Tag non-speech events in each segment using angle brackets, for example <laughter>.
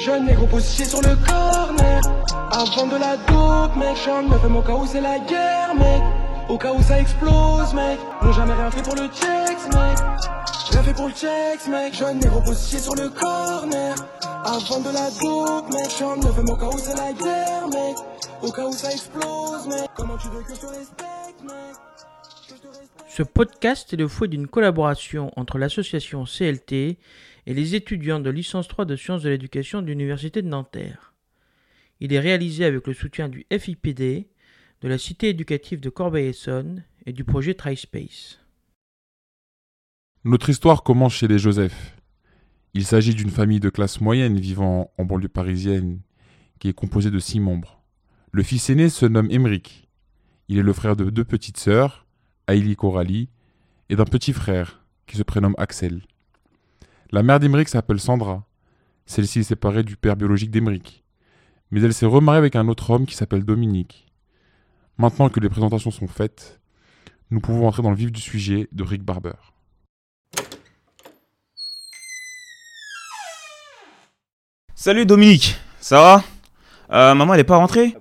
Jeune négro positionné sur le corner. Avant de la dope, mec. J'en me fais mon cas où c'est la guerre, mec. Au cas où ça explose, mec. N'ont jamais rien fait pour le checks, mec. Rien fait pour le checks, mec. Jeune négro positionné sur le corner. Avant de la dope, mec. J'en me fais mon cas où c'est la guerre, mec. Au cas où ça explose, mec. Comment tu veux que je te respecte, mec? Ce podcast est le fruit d'une collaboration entre l'association CLT et les étudiants de licence 3 de sciences de l'éducation de l'Université de Nanterre. Il est réalisé avec le soutien du FIPD, de la Cité éducative de Corbeil-Essonne et du projet TriSpace. Notre histoire commence chez les Joseph. Il s'agit d'une famille de classe moyenne vivant en banlieue parisienne qui est composée de six membres. Le fils aîné se nomme Emeric. Il est le frère de deux petites sœurs, Hailey Coralie, et d'un petit frère qui se prénomme Axel. La mère d'Emeric s'appelle Sandra. Celle-ci est séparée du père biologique d'Emeric. Mais elle s'est remariée avec un autre homme qui s'appelle Dominique. Maintenant que les présentations sont faites, nous pouvons entrer dans le vif du sujet de Rick Barber. Salut Dominique, ça va? Euh, Maman elle est pas rentrée?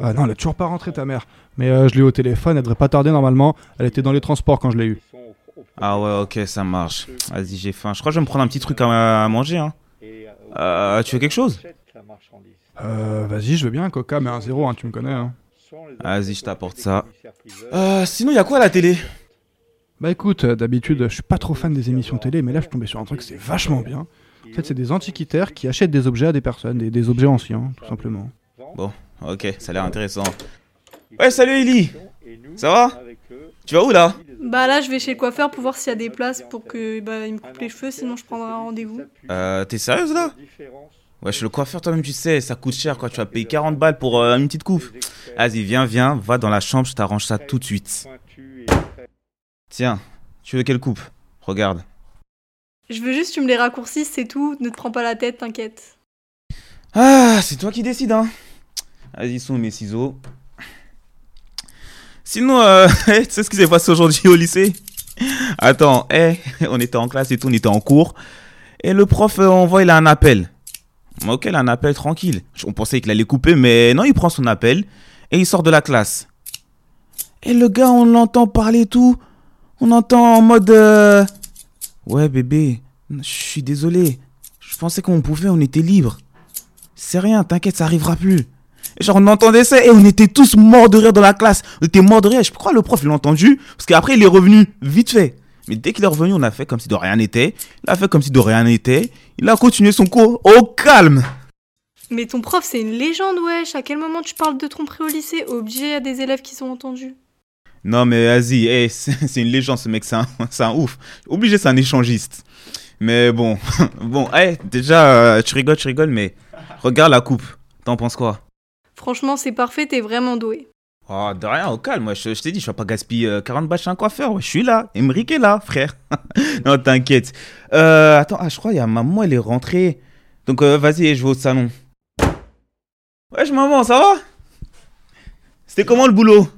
Ah non, elle a toujours pas rentré ta mère. Mais euh, je l'ai eu au téléphone, elle devrait pas tarder normalement. Elle était dans les transports quand je l'ai eu. Ah ouais ok ça marche. Vas-y j'ai faim. Je crois que je vais me prendre un petit truc à, à manger. Hein. Euh, tu veux quelque chose? Euh, vas-y, je veux bien, Coca, mais un zéro, hein, tu me connais. Hein. Vas-y je t'apporte ça. Euh, sinon y a quoi à la télé? Bah écoute, euh, d'habitude, je suis pas trop fan des émissions télé, mais là, je suis tombé sur un truc, c'est vachement bien. En fait, c'est des antiquitaires qui achètent des objets à des personnes, des, des objets anciens, tout simplement. Bon ok ça a l'air intéressant. Ouais salut Ellie Ça va? Tu vas où là? Bah là, je vais chez le coiffeur pour voir s'il y a des places pour que bah, il me coupe les cheveux, sinon je prendrai un rendez-vous. Euh t'es sérieuse là? Ouais, chez le coiffeur, toi-même, tu sais, ça coûte cher, quoi. Tu vas payer 40 balles pour euh, une petite coupe. Vas-y, viens, viens, va dans la chambre, je t'arrange ça tout de suite. Tiens, tu veux quelle coupe? Regarde. Je veux juste que tu me les raccourcisses, c'est tout. Ne te prends pas la tête, t'inquiète. Ah, c'est toi qui décides, hein. Vas-y, sont mes ciseaux. Sinon, euh, <laughs> tu sais ce qui s'est passé aujourd'hui au lycée? Attends, <laughs> on était en classe et tout, on était en cours. Et le prof euh, envoie, il a un appel. Ok, il a un appel tranquille. On pensait qu'il allait couper, mais non, il prend son appel et il sort de la classe. Et le gars, on l'entend parler tout. On entend en mode... euh, Ouais, bébé, je suis désolé. Je pensais qu'on pouvait, on était libre. C'est rien, t'inquiète, ça arrivera plus. Genre, on entendait ça et on était tous morts de rire dans la classe. On était morts de rire. Je crois que le prof, l'a entendu. Parce qu'après, il est revenu vite fait. Mais dès qu'il est revenu, on a fait comme si de rien n'était. Il a fait comme si de rien n'était. Il a continué son cours au calme. Mais ton prof, c'est une légende, wesh. À quel moment tu parles de tromperie au lycée? Obligé à des élèves qui sont entendus. Non, mais vas-y, hey, <laughs> c'est une légende, ce mec, <laughs> c'est un, ouf. Obligé, c'est un échangiste. Mais bon, <laughs> bon, hey, déjà, euh, tu rigoles, tu rigoles, mais regarde la coupe. T'en penses quoi? Franchement, c'est parfait, t'es vraiment doué. Oh, de rien, au calme, moi, je, je t'ai dit, je vais pas gaspiller euh, 40 balles chez un coiffeur, ouais, je suis là, Emmerich est là, frère. <laughs> non, t'inquiète. Euh, attends, ah, je crois, il y a maman, elle est rentrée. Donc, euh, vas-y, je vais au salon. Wesh, maman, ça va? C'était comment le boulot?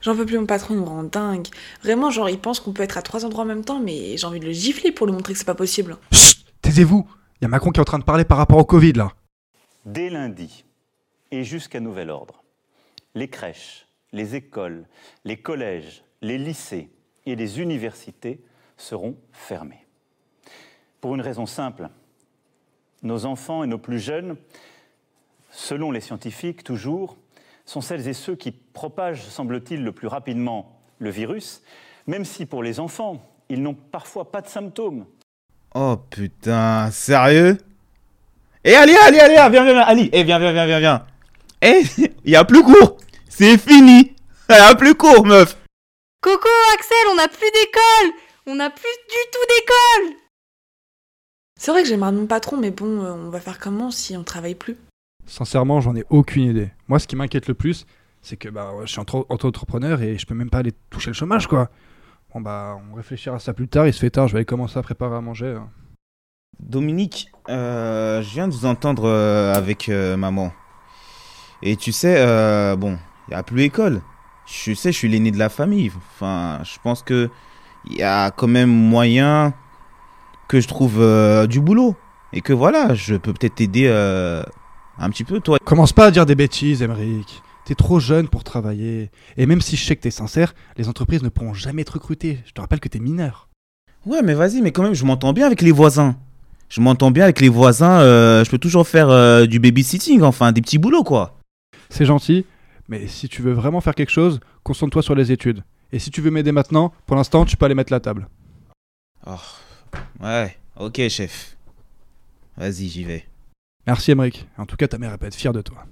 J'en peux plus, mon patron me rend dingue. Vraiment, genre, il pense qu'on peut être à trois endroits en même temps, mais j'ai envie de le gifler pour lui montrer que c'est pas possible. Chut Taisez-vous Il y a Macron qui est en train de parler par rapport au Covid, là. Dès lundi et jusqu'à nouvel ordre, les crèches, les écoles, les collèges, les lycées et les universités seront fermés. Pour une raison simple, nos enfants et nos plus jeunes, selon les scientifiques toujours, sont celles et ceux qui propagent, semble-t-il, le plus rapidement le virus, même si pour les enfants, ils n'ont parfois pas de symptômes. Oh putain, sérieux? Eh allez, allez, allez, viens, viens, viens, Ali, eh viens, viens, viens, viens, viens. Eh, il <laughs> y a plus court, c'est fini. Il <laughs> y a plus court, meuf. Coco, Axel, on n'a plus d'école On n'a plus du tout d'école C'est vrai que j'ai marre de mon patron, mais bon, euh, on va faire comment si on travaille plus Sincèrement, j'en ai aucune idée. Moi, ce qui m'inquiète le plus, c'est que bah, je suis entre- auto-entrepreneur et je peux même pas aller toucher le chômage, quoi. Bon, bah, on réfléchira à ça plus tard. Il se fait tard, je vais aller commencer à préparer à manger. hein. Dominique, euh, je viens de vous entendre euh, avec euh, maman. Et tu sais, euh, bon, il n'y a plus école. Je sais, je suis l'aîné de la famille. Enfin, je pense que il y a quand même moyen que je trouve euh, du boulot. et que voilà, je peux peut-être t'aider euh, un petit peu, toi. Commence pas à dire des bêtises, Emeric. T'es trop jeune pour travailler. Et même si je sais que t'es sincère, les entreprises ne pourront jamais te recruter. Je te rappelle que t'es mineur. Ouais, mais vas-y, mais quand même, je m'entends bien avec les voisins. Je m'entends bien avec les voisins, euh, je peux toujours faire du babysitting, enfin, des petits boulots, quoi. C'est gentil, mais si tu veux vraiment faire quelque chose, concentre-toi sur les études. Et si tu veux m'aider maintenant, pour l'instant, tu peux aller mettre la table. Oh, ouais, ok, chef. Vas-y, j'y vais. Merci, Emeric. En tout cas, ta mère elle peut être fière de toi.